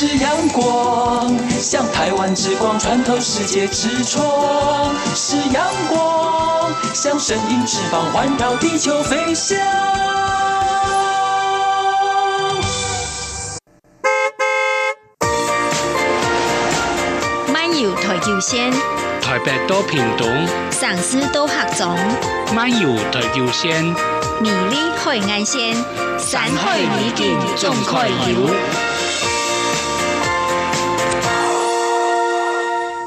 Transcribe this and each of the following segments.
是阳光，像台湾之光穿透世界之窗；是阳光，像神鹰翅膀环绕地球飞翔。漫游台九线，台北到屏东，上司到客中，漫游台九线，美丽海岸线，山海美景总可游。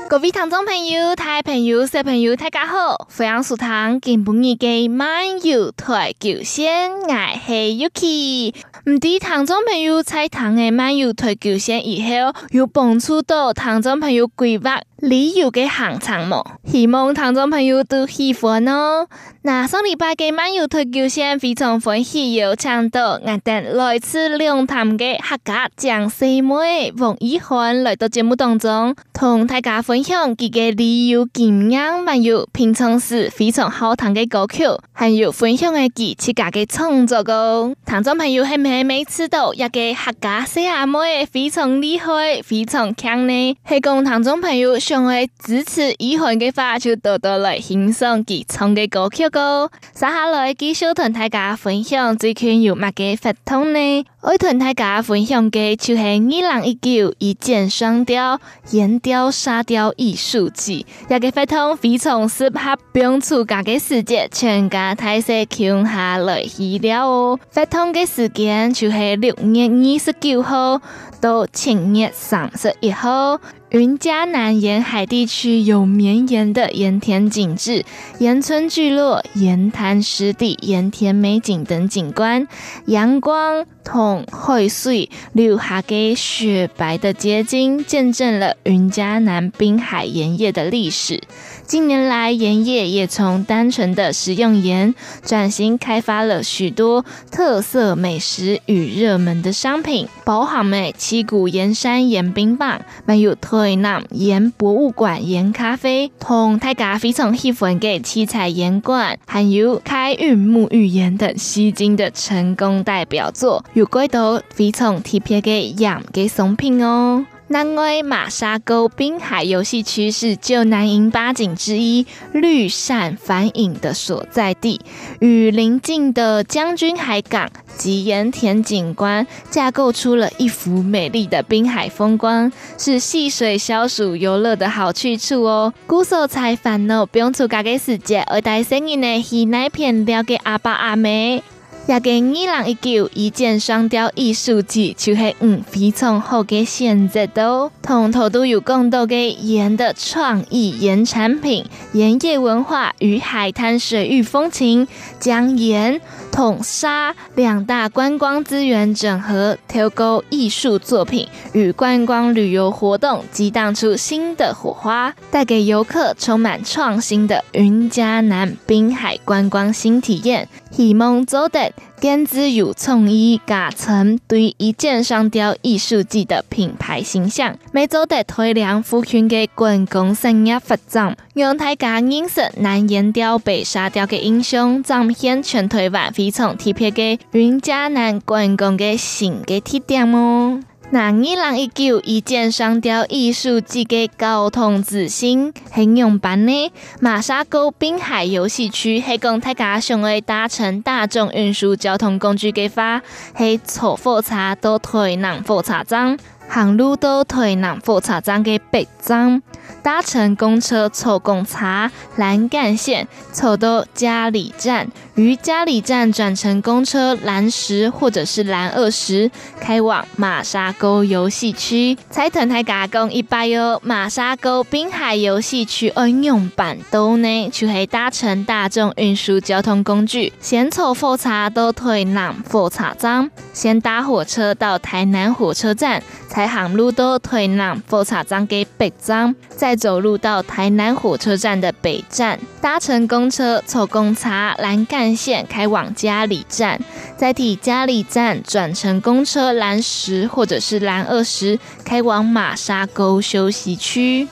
各位听众朋友、大朋友、小朋友，大家好！欢迎收听今晡日嘅漫游台九线，我系 Yuki。唔知听众朋友在听嘅漫游台九线以后，有帮助到听众朋友规划旅游嘅行程冇？希望听众朋友都喜欢哦。那上礼拜嘅漫游台九线非常欢喜，有请到我哋来自龙潭嘅客家讲师妹王一涵来到节目当中，同大家分享佢嘅旅游经验，还有平常时非常好听嘅歌曲，还有分享嘅佢自家嘅创作歌。听众朋友系咪每次都一个客家师阿妹非常厉害，非常强呢？系讲听众朋友想要支持一涵嘅话，就多多来欣赏佢唱嘅歌曲。个，接下来继续同大家分享最近有乜嘅活动呢？我同大家分享嘅就系二零一九一箭双雕岩雕沙雕艺术季，一个活动非常适合不用出假嘅时节，全家大细共下来去了哦。活动嘅时间就系六月二十九号到七月三十一号。云嘉南沿海地区有绵延的盐田景致、盐村聚落、盐滩湿地、盐田美景等景观，阳光同海水留下给雪白的结晶，见证了云嘉南滨海盐业的历史。近年来，盐业也从单纯的食用盐，转型开发了许多特色美食与热门的商品，包含了七股盐山盐冰棒，还有台南盐博物馆盐咖啡，同大家非常喜欢的七彩盐罐，还有开运沐浴盐等吸睛的成功代表作，有几多非常特别的盐给商品哦。南威马沙沟滨海游戏区是旧南营八景之一，绿扇反影的所在地，与邻近的将军海港及盐田景观架构出了一幅美丽的滨海风光，是戏水消暑游乐的好去处哦。古色采繁哦，不用出家嘅时节，而带声音呢，是那片了给阿爸阿妹。也给二零一九一箭双雕艺术季，就是嗯非常好嘅选择都，同头都有更多嘅盐的创意盐产品、盐业文化与海滩水域风情，将盐同沙两大观光资源整合，透过艺术作品与观光旅游活动，激荡出新的火花，带给游客充满创新的云嘉南滨海观光新体验。希望做得更自有创意，加成对一箭双雕艺术季的品牌形象，没做得推亮复兴的观光产业发展，让大家认识南盐雕、北沙雕的英雄，彰显全台湾非常特别的云嘉南观光的新的特点哦。那二零一九一箭双雕艺术季嘅交通资讯形容版呢？马沙沟滨海游戏区黑讲大家想要搭乘大众运输交通工具嘅话，系坐火车到台南火车站，行路到台南火车站嘅北站。搭乘公车坐公车南干线，坐到嘉里站，于嘉里站转乘公车蓝十或者是蓝二十，开往马沙沟游戏区。才团还加工一百哟，马沙沟滨海游戏区恩用版都呢，就系搭乘大众运输交通工具，先坐火车到台南火车站，先搭火车到台南火车站，才行路到台南火车站嘅北站，再。走路到台南火车站的北站，搭乘公车坐公车南干线开往嘉里站，再替嘉里站转乘公车蓝十或者是蓝二十开往马沙沟休息区。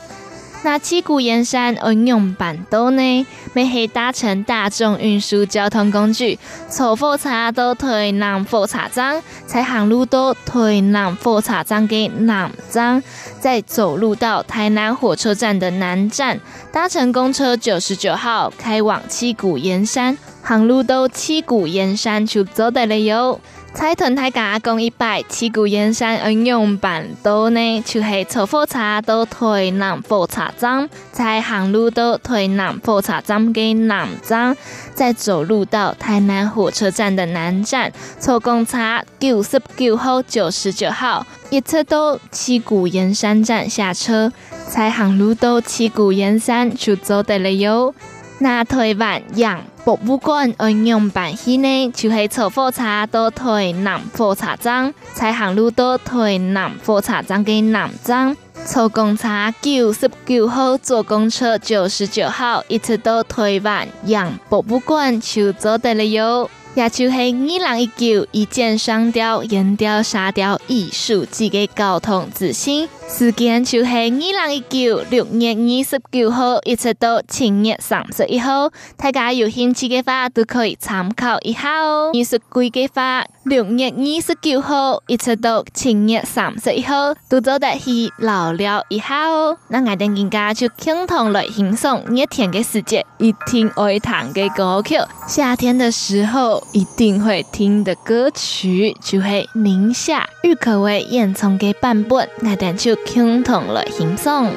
那七股盐山运用板都呢？每黑搭乘大众运输交通工具，从火车到台南火车站，再航路到台南火车站的南站，再走路到台南火车站的南站，搭乘公车九十九号开往七股盐山，行路到七股盐山就走得了哟。财团大家讲一摆，七股盐山运用办多呢，就是坐火车到台南火车站，再行路到台南火车站的南站，再走路到台南火车站的南站，坐公车九十九号、九十九号，一直到七股盐山站下车，再行路到七股盐山就走得了哟。那台湾洋博物馆运用办去呢，就是坐火车到台南火车站，再航路到台南火车站的南站，坐公车九十九号，坐公车九十九号，一直到台湾洋博物馆就走得了哟。也就是二零一九一箭双雕、岩雕、沙雕艺术季的交通之星。时间就是二零一九六月二十九号一直到七月三十一号，大家有兴趣的话都可以参考一下哦。二十几的话，六月二十九号一直到七月三十一号，都走得去老了一下哦。那我哋今家就共同来欣赏热天的时节，一听会弹的歌曲。夏天的时候一定会听的歌曲，就是宁夏郁可唯演唱的版本，我哋就。就倾腾了心脏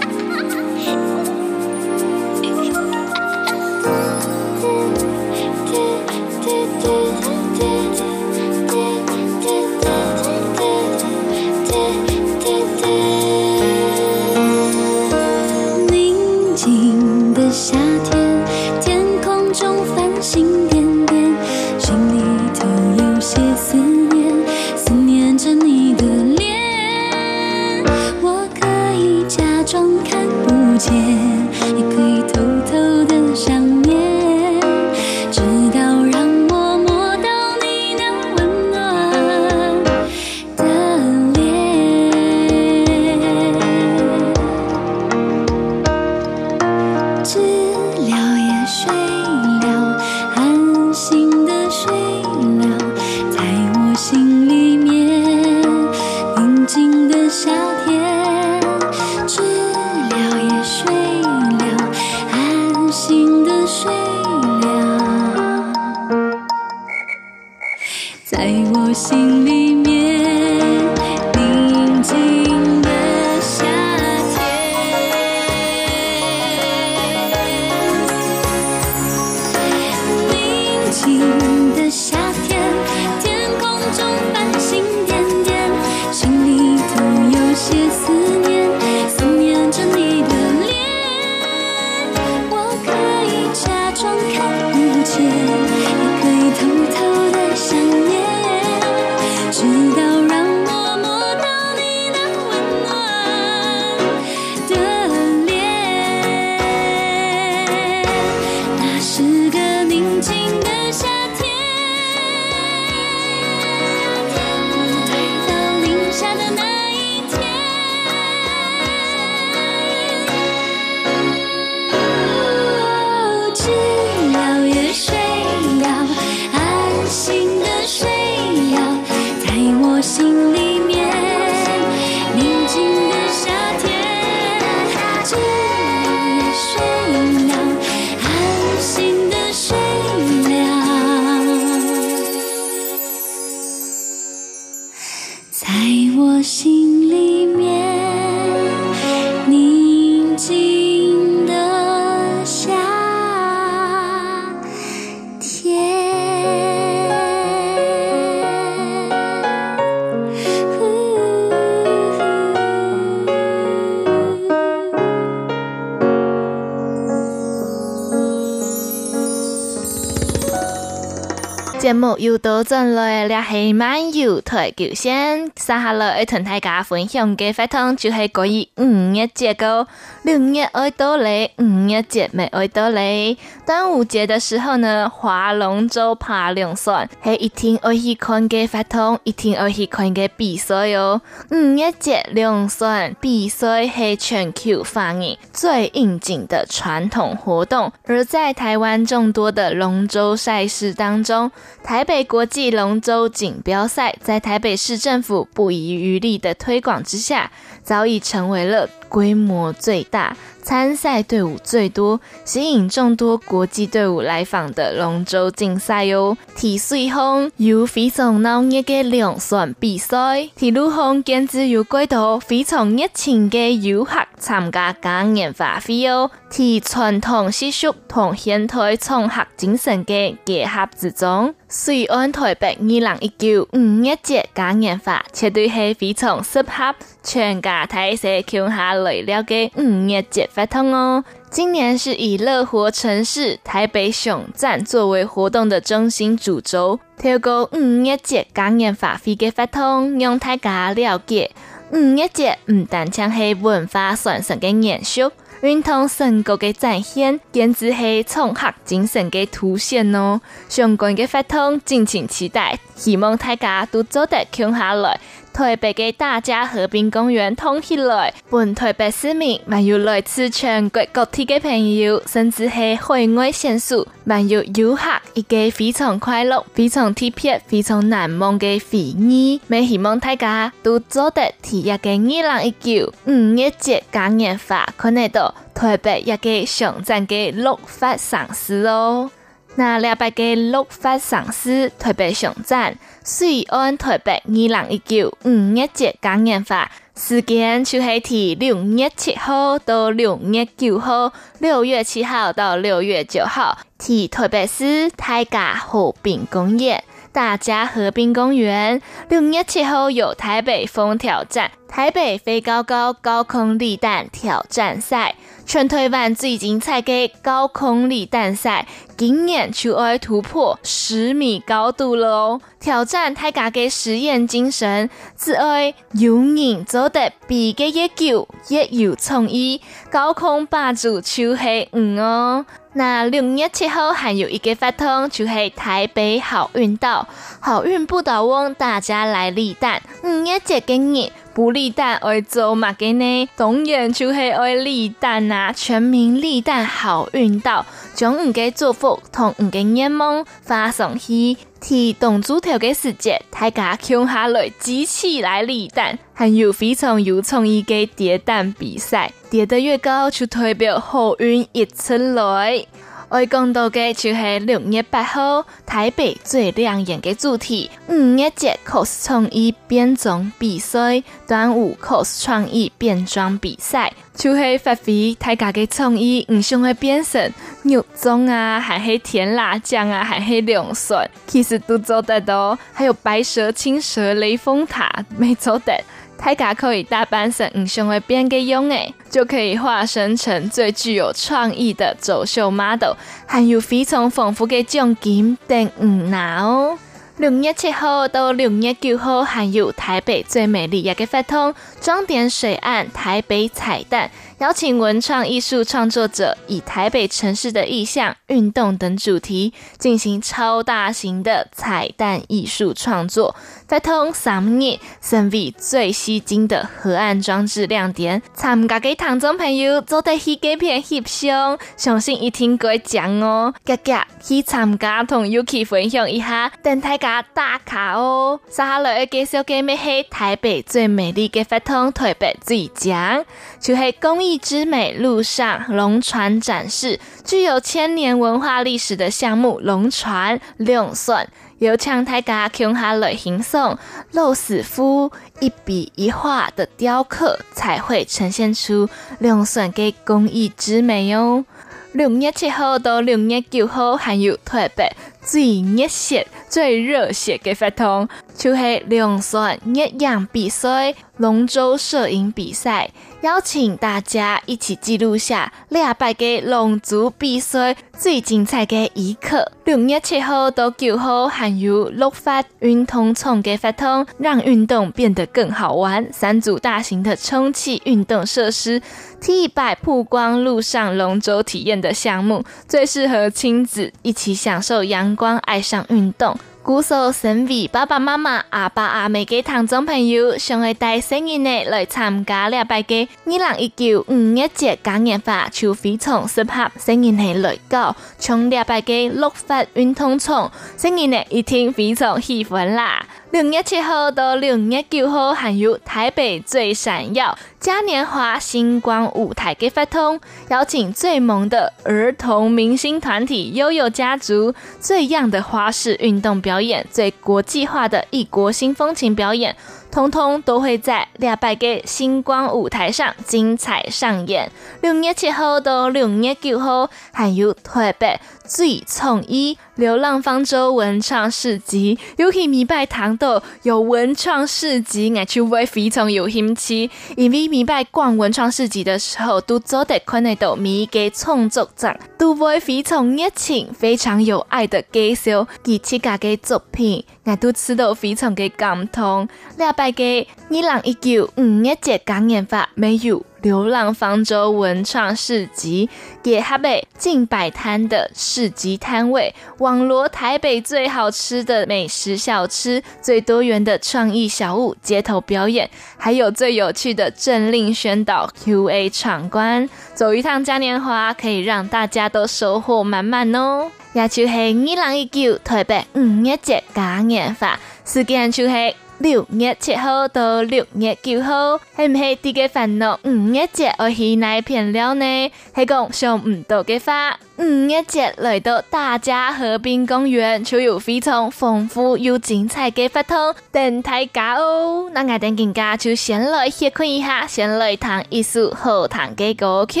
节目又到阵来了，系漫游台九线，接下来要同大家分享嘅活动就系关于五月节个，六月爱到嚟，五月节未爱到嘞。端午节的时候呢，划龙舟、爬龙船，系一定爱去看嘅活动，一定爱去看嘅比赛哟。五月节龙船比赛系全球范围最应景的传统活动，而在台湾众多的龙舟赛事当中，台北国际龙舟锦标赛在台北市政府不遗余力的推广之下，早已成为了规模最大、参赛队伍最多、吸引众多国际队伍来访的龙舟竞赛哟。体水方有非常闹热的两船比赛，体陆方更是有几多非常热情的游客参加嘉年华会哟。体传统习俗同现代创客精神的结合之中，水安台北二零一九五月节嘉年华绝对是非常适合全家大细共下来了的五月节活动哦。今年是以乐活城市台北熊赞作为活动的中心主轴，透过五月节嘉年华会的活动，让大家了解五一节唔单净系文化传承嘅延续。运动成果嘅展现，简直系创客精神嘅凸显哦！相关嘅发通，敬请期待。希望大家都做得空下来。台北的大佳河滨公园通起来，本台北市民，还有来自全国各地的朋友，甚至是海外选手，还有游客，一个非常快乐、非常特别、非常难忘的回忆。也希望大家都做得体验个二零一九五一节嘉年华，看得到台北一个熊赞的六发赏识哦。那两百个六发赏识，台北熊赞。水岸台北二零一九五月节嘉年华时间就系提六月七号到六月九号，六月七号到六月九号，提台北市大佳河滨公园。大家河滨公园六月七号有台北风挑战、台北飞高高高空立蛋挑战赛。全台湾最精彩的高空立蛋赛，今年就要突破十米高度了哦！挑战大家的实验精神，只爱有人做得比个越久越有创意，高空霸主就是嗯哦。那六月七号还有一个活动，就是台北好运岛，好运不倒翁，大家来立蛋，五月节给你。不立蛋爱做嘛个呢？当然就是爱立蛋啊！全民立蛋好运到，将五个祝福同五个愿望发送去。提动猪头的时节，大家抢下来机器来立蛋，还有非常有创意的叠蛋比赛，叠得越高就代表好运一出来。我讲到嘅就系六月八号台北最亮眼嘅主题，五月节 cos 创意变装比赛，端午 cos 创意变装比赛，就系发挥大家嘅创意，唔想去变成肉粽啊，还是甜辣酱啊，还是龙笋，其实都做得到，还有白蛇、青蛇、雷峰塔，没做得。大家可以打扮成唔想会变个样诶，就可以化身成最具有创意的走秀 model，还有非常丰富的奖金等唔拿哦。六月七号到六月九号，还有台北最美丽一个活动，装点水岸台北彩蛋。邀请文创艺术创作者以台北城市的意象、运动等主题进行超大型的彩蛋艺术创作，发通三日成为最吸睛的河岸装置亮点。参加的听众朋友做得起几片翕相，相信一定会奖哦！格格去参加同 Yuki 分享一下，等大家打卡哦。接下来要介绍嘅咩系台北最美丽嘅发通台北最奖，就系公益。之美路上龙船展示，具有千年文化历史的项目龙船龙船。有请大家共下来欣赏老师傅一笔一画的雕刻，才会呈现出两算的工艺之美哦。六月七号到六月九号，还有特别最热血、最热血的活动，就是两选热样比赛、龙舟摄影比赛。邀请大家一起记录下两百个龙族比赛最精彩的一刻。六月七号到九号，含有六发运动场的活动，让运动变得更好玩。三组大型的充气运动设施，T 百曝光路上龙舟体验的项目，最适合亲子一起享受阳，光爱上运动。鼓手身为爸爸妈妈、阿爸阿妹的听众朋友，想会带新人呢来参加礼拜嘅二零一九五一节嘉年华，就非常适合新人呢来搞。从礼拜嘅乐发运动场，新人呢一定非常喜欢啦。六月七号到六月九号，还有台北最闪耀嘉年华星光舞台嘅活动，邀请最萌的儿童明星团体悠悠家族，最样的花式运动表演，最国际化的异国新风情表演。通通都会在礼拜嘅星光舞台上精彩上演。六月七号到六月九号，还有台北最创意流浪方舟文创市集，尤其礼拜堂的有文创市集，我就会非常有兴趣。因为礼拜逛文创市集的时候，都做得看得到每个创作者都会非常热情、非常有爱的介绍佢自家嘅作品，我都吃到非常嘅感动。拜嘅二零一九五一节感染法没有流浪方舟文创市集，也还被近百摊的市集摊位，网罗台北最好吃的美食小吃，最多元的创意小物，街头表演，还有最有趣的政令宣导 QA 闯关。走一趟嘉年华，可以让大家都收获满满哦。也就是二零一九台北五一节嘉年华，时间就是。六月七号到六月九号，系唔系啲嘅烦恼？五一节我去哪片了呢？系讲想唔到嘅话，五一节来到大家河滨公园，就有非常丰富又精彩嘅活动等大家哦。那我等更加就先来去看一下，先来弹一首好听嘅歌曲，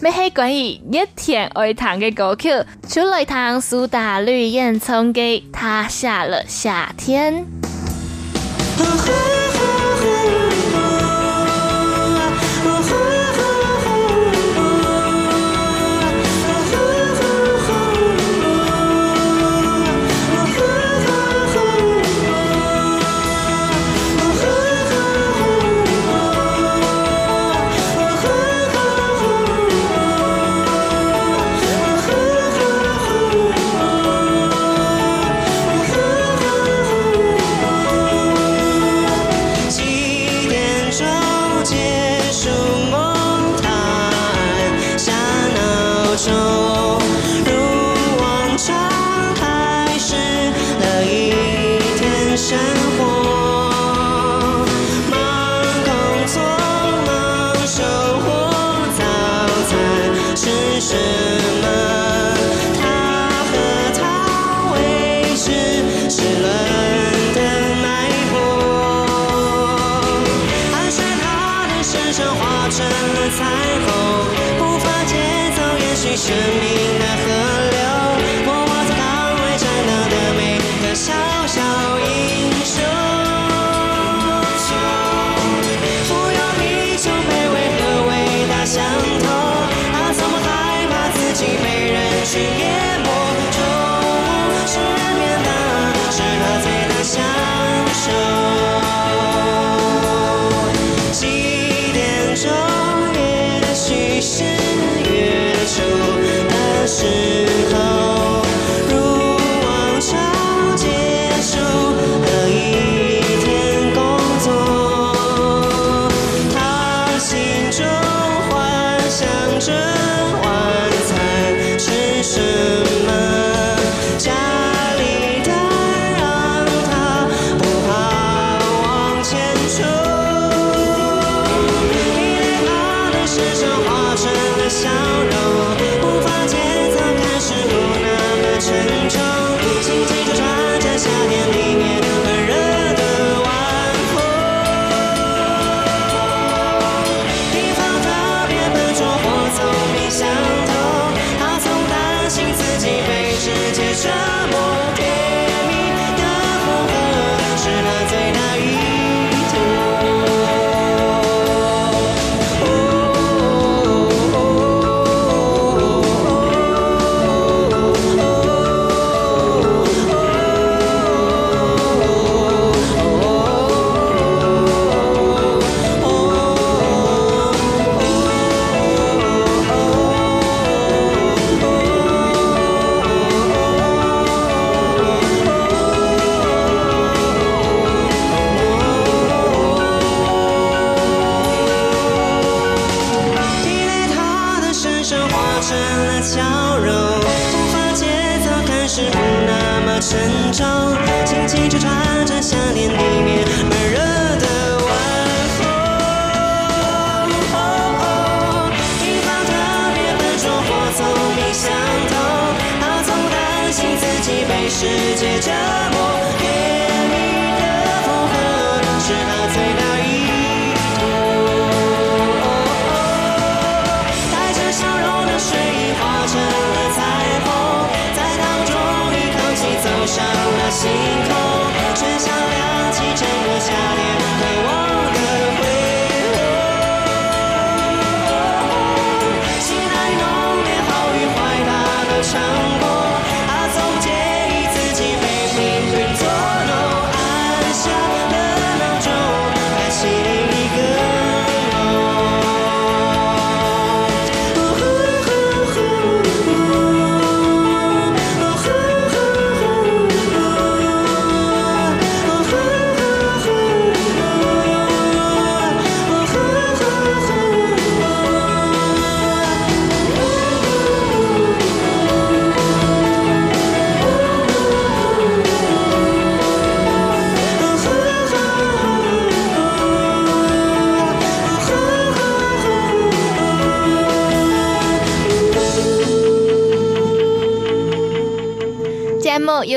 咩系关于一天爱弹嘅歌曲，就来弹苏打绿演唱嘅《他下了夏天》。是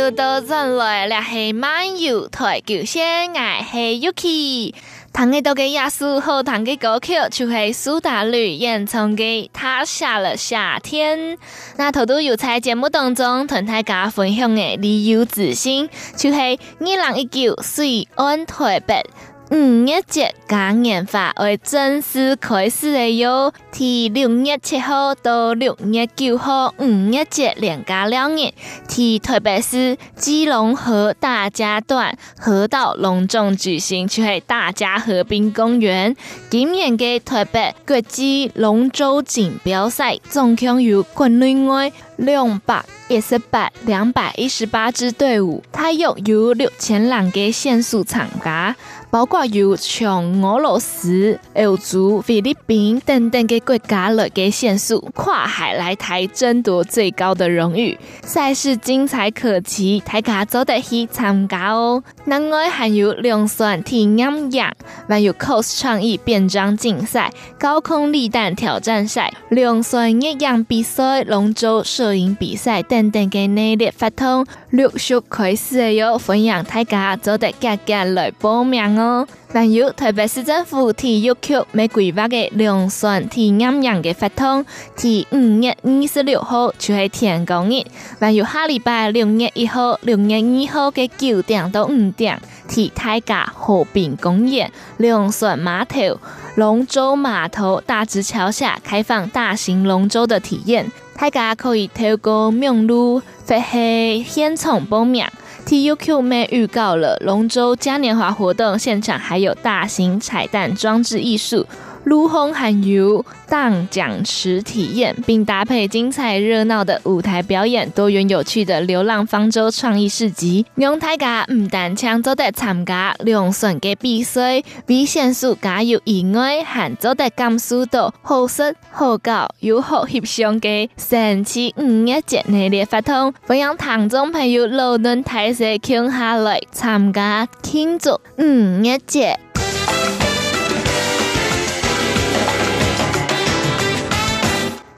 又到转来了，是漫游台九线，我是 Yuki。弹个多个亚苏好弹个歌曲，就是苏打绿演唱的《他下了夏天》。那头都有在节目当中同大家分享的旅游资讯，就是二零一九水岸台北。五月节嘉年华会正式开始了哟，从六月七号到六月九号，五月节连假两日，在台北市基隆河大家段河道隆重举行，就是大家河滨公园。今年的台北国际龙舟锦标赛，总共有国内外两百一十八、两百一十八支队伍，大约有六千人的选手参加。包括有从俄罗斯、欧洲、菲律宾等等的国家来嘅选手，跨海来台争夺最高的荣誉。赛事精彩可期，大家走得去参加哦。另外还有龙船体验营，还有 cos 创意变装竞赛、高空立蛋挑战赛、龙船越洋比赛、龙舟设摄影比赛等等嘅内列活动，陆续开始嘅哟。欢迎大家走得加加来报名哦。还有台北市政府体育局每规划的龙船体验营的活动，第五月二十六号就是天公日；还有下礼拜六月一号、六月二号的九点到五点，在大甲和平公园龙船码头、龙舟码头大直桥下开放大型龙舟的体验，大家可以透过网路或是现场报名。TUQ 妹预告了龙舟嘉年华活动现场，还有大型彩蛋装置艺术。陆红还有荡桨池体验，并搭配精彩热闹的舞台表演，多元有趣的流浪方舟创意市集，让大家唔但抢走得参加龙船嘅比赛，为选手加油以外，还做得感受到好食好搞又好翕相嘅神奇五一节内列活动，欢迎听众朋友劳顿大小共下来参加庆祝五一节。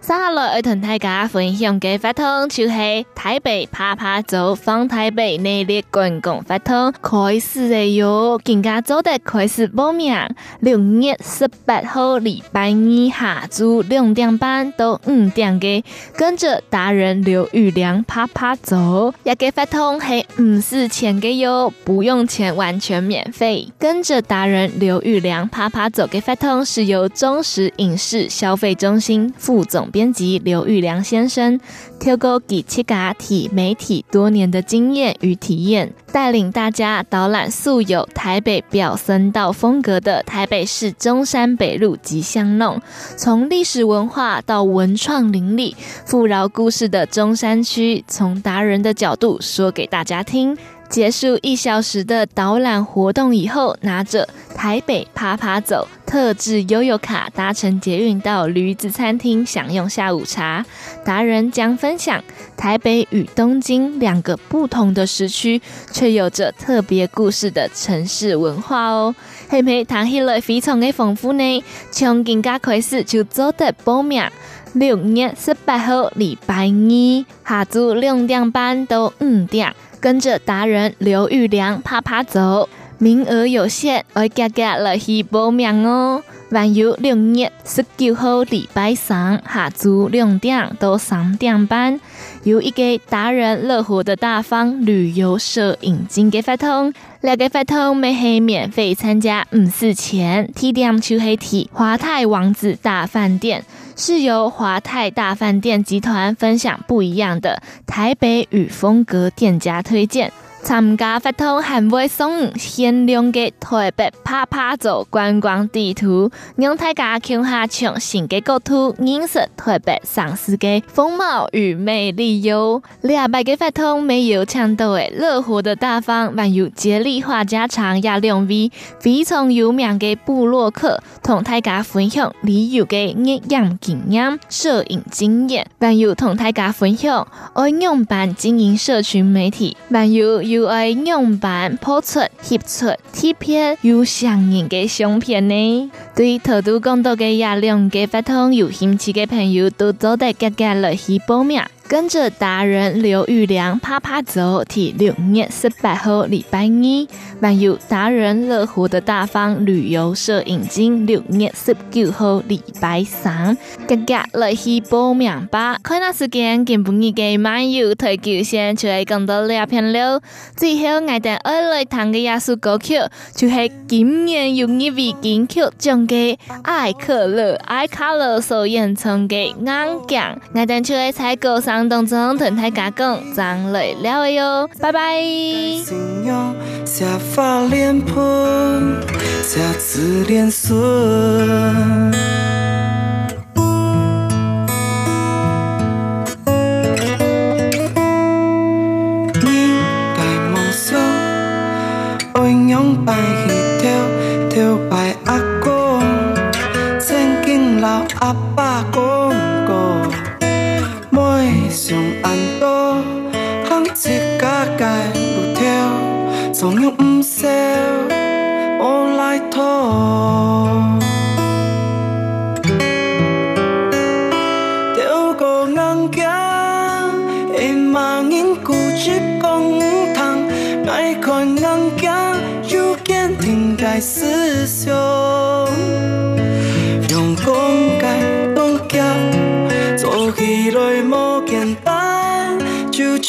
下来要同大家分享嘅法通，就是台北趴趴走放台北内坜观光法通开始了哟，更加早的开始报名。六月十八号礼拜二下昼两点半到五点嘅，跟着达人刘玉良趴趴走，一个活动系唔使钱嘅哟，不用钱，完全免费。跟着达人刘玉良趴趴走嘅法通是由中时影视消费中心副总。编辑刘玉良先生，透过几七嘎体媒体多年的经验与体验，带领大家导览素有台北表参道风格的台北市中山北路及巷弄，从历史文化到文创林立、富饶故事的中山区，从达人的角度说给大家听。结束一小时的导览活动以后，拿着台北趴趴走。特制悠游卡搭乘捷运到驴子餐厅享用下午茶。达人将分享台北与东京两个不同的时区，却有着特别故事的城市文化哦。嘿嘿谈起来非常的丰富呢？从今家开始就做得报名。六月十八号礼拜二下昼两点半到五点，跟着达人刘玉良啪啪走，名额有限，爱家家来去报名哦。还有六月十九号礼拜三下昼两点到三点半，有一个达人乐活的大方旅游摄影机嘅发通。两个发通每系免费参加，唔使钱。地点就系提华泰王子大饭店，是由华泰大饭店集团分享不一样的台北与风格店家推荐。参加活动还会送限量的台北趴趴走观光地图，让大家看下全新的国土，认识台北城市的风貌与魅力哟。两百个活动没有抢到诶，乐活的大方还有接力话家常也两位非常有名的布洛克，同大家分享旅游的热样经验、摄影经验，还有同大家分享爱用版经营社群媒体，还有。有爱样板铺出、贴出贴片有相应的相片呢。对头都讲到的亚两个发通有兴趣的朋友，都早得加加来去报名。跟着达人刘玉良啪啪走，提六月十八号礼拜二，还有达人乐活的大方旅游摄影机，六月十九号礼拜三，大家来去报名吧。看那时间，根本已经漫游台九线，就来讲到两片了。最后，我哋爱来弹个亚苏歌曲，就是今年有一位金曲奖嘅艾可乐，艾可乐所演唱嘅《硬颈》，我哋就来采购上。当中同大家讲，张来了哟，拜拜。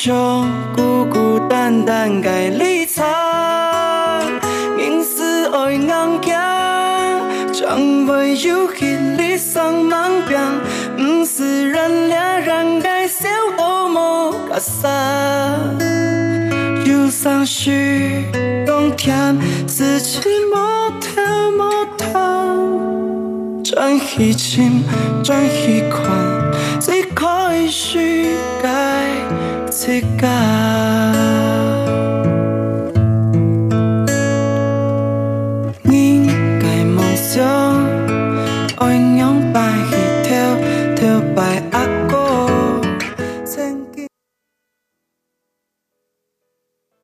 就孤孤单单该离场。硬是爱硬颈，将会有气力上满边，不是人俩人该笑多么假傻。就算是冬天，四季莫跳莫逃，转一轻，转一宽，最可以是该自己。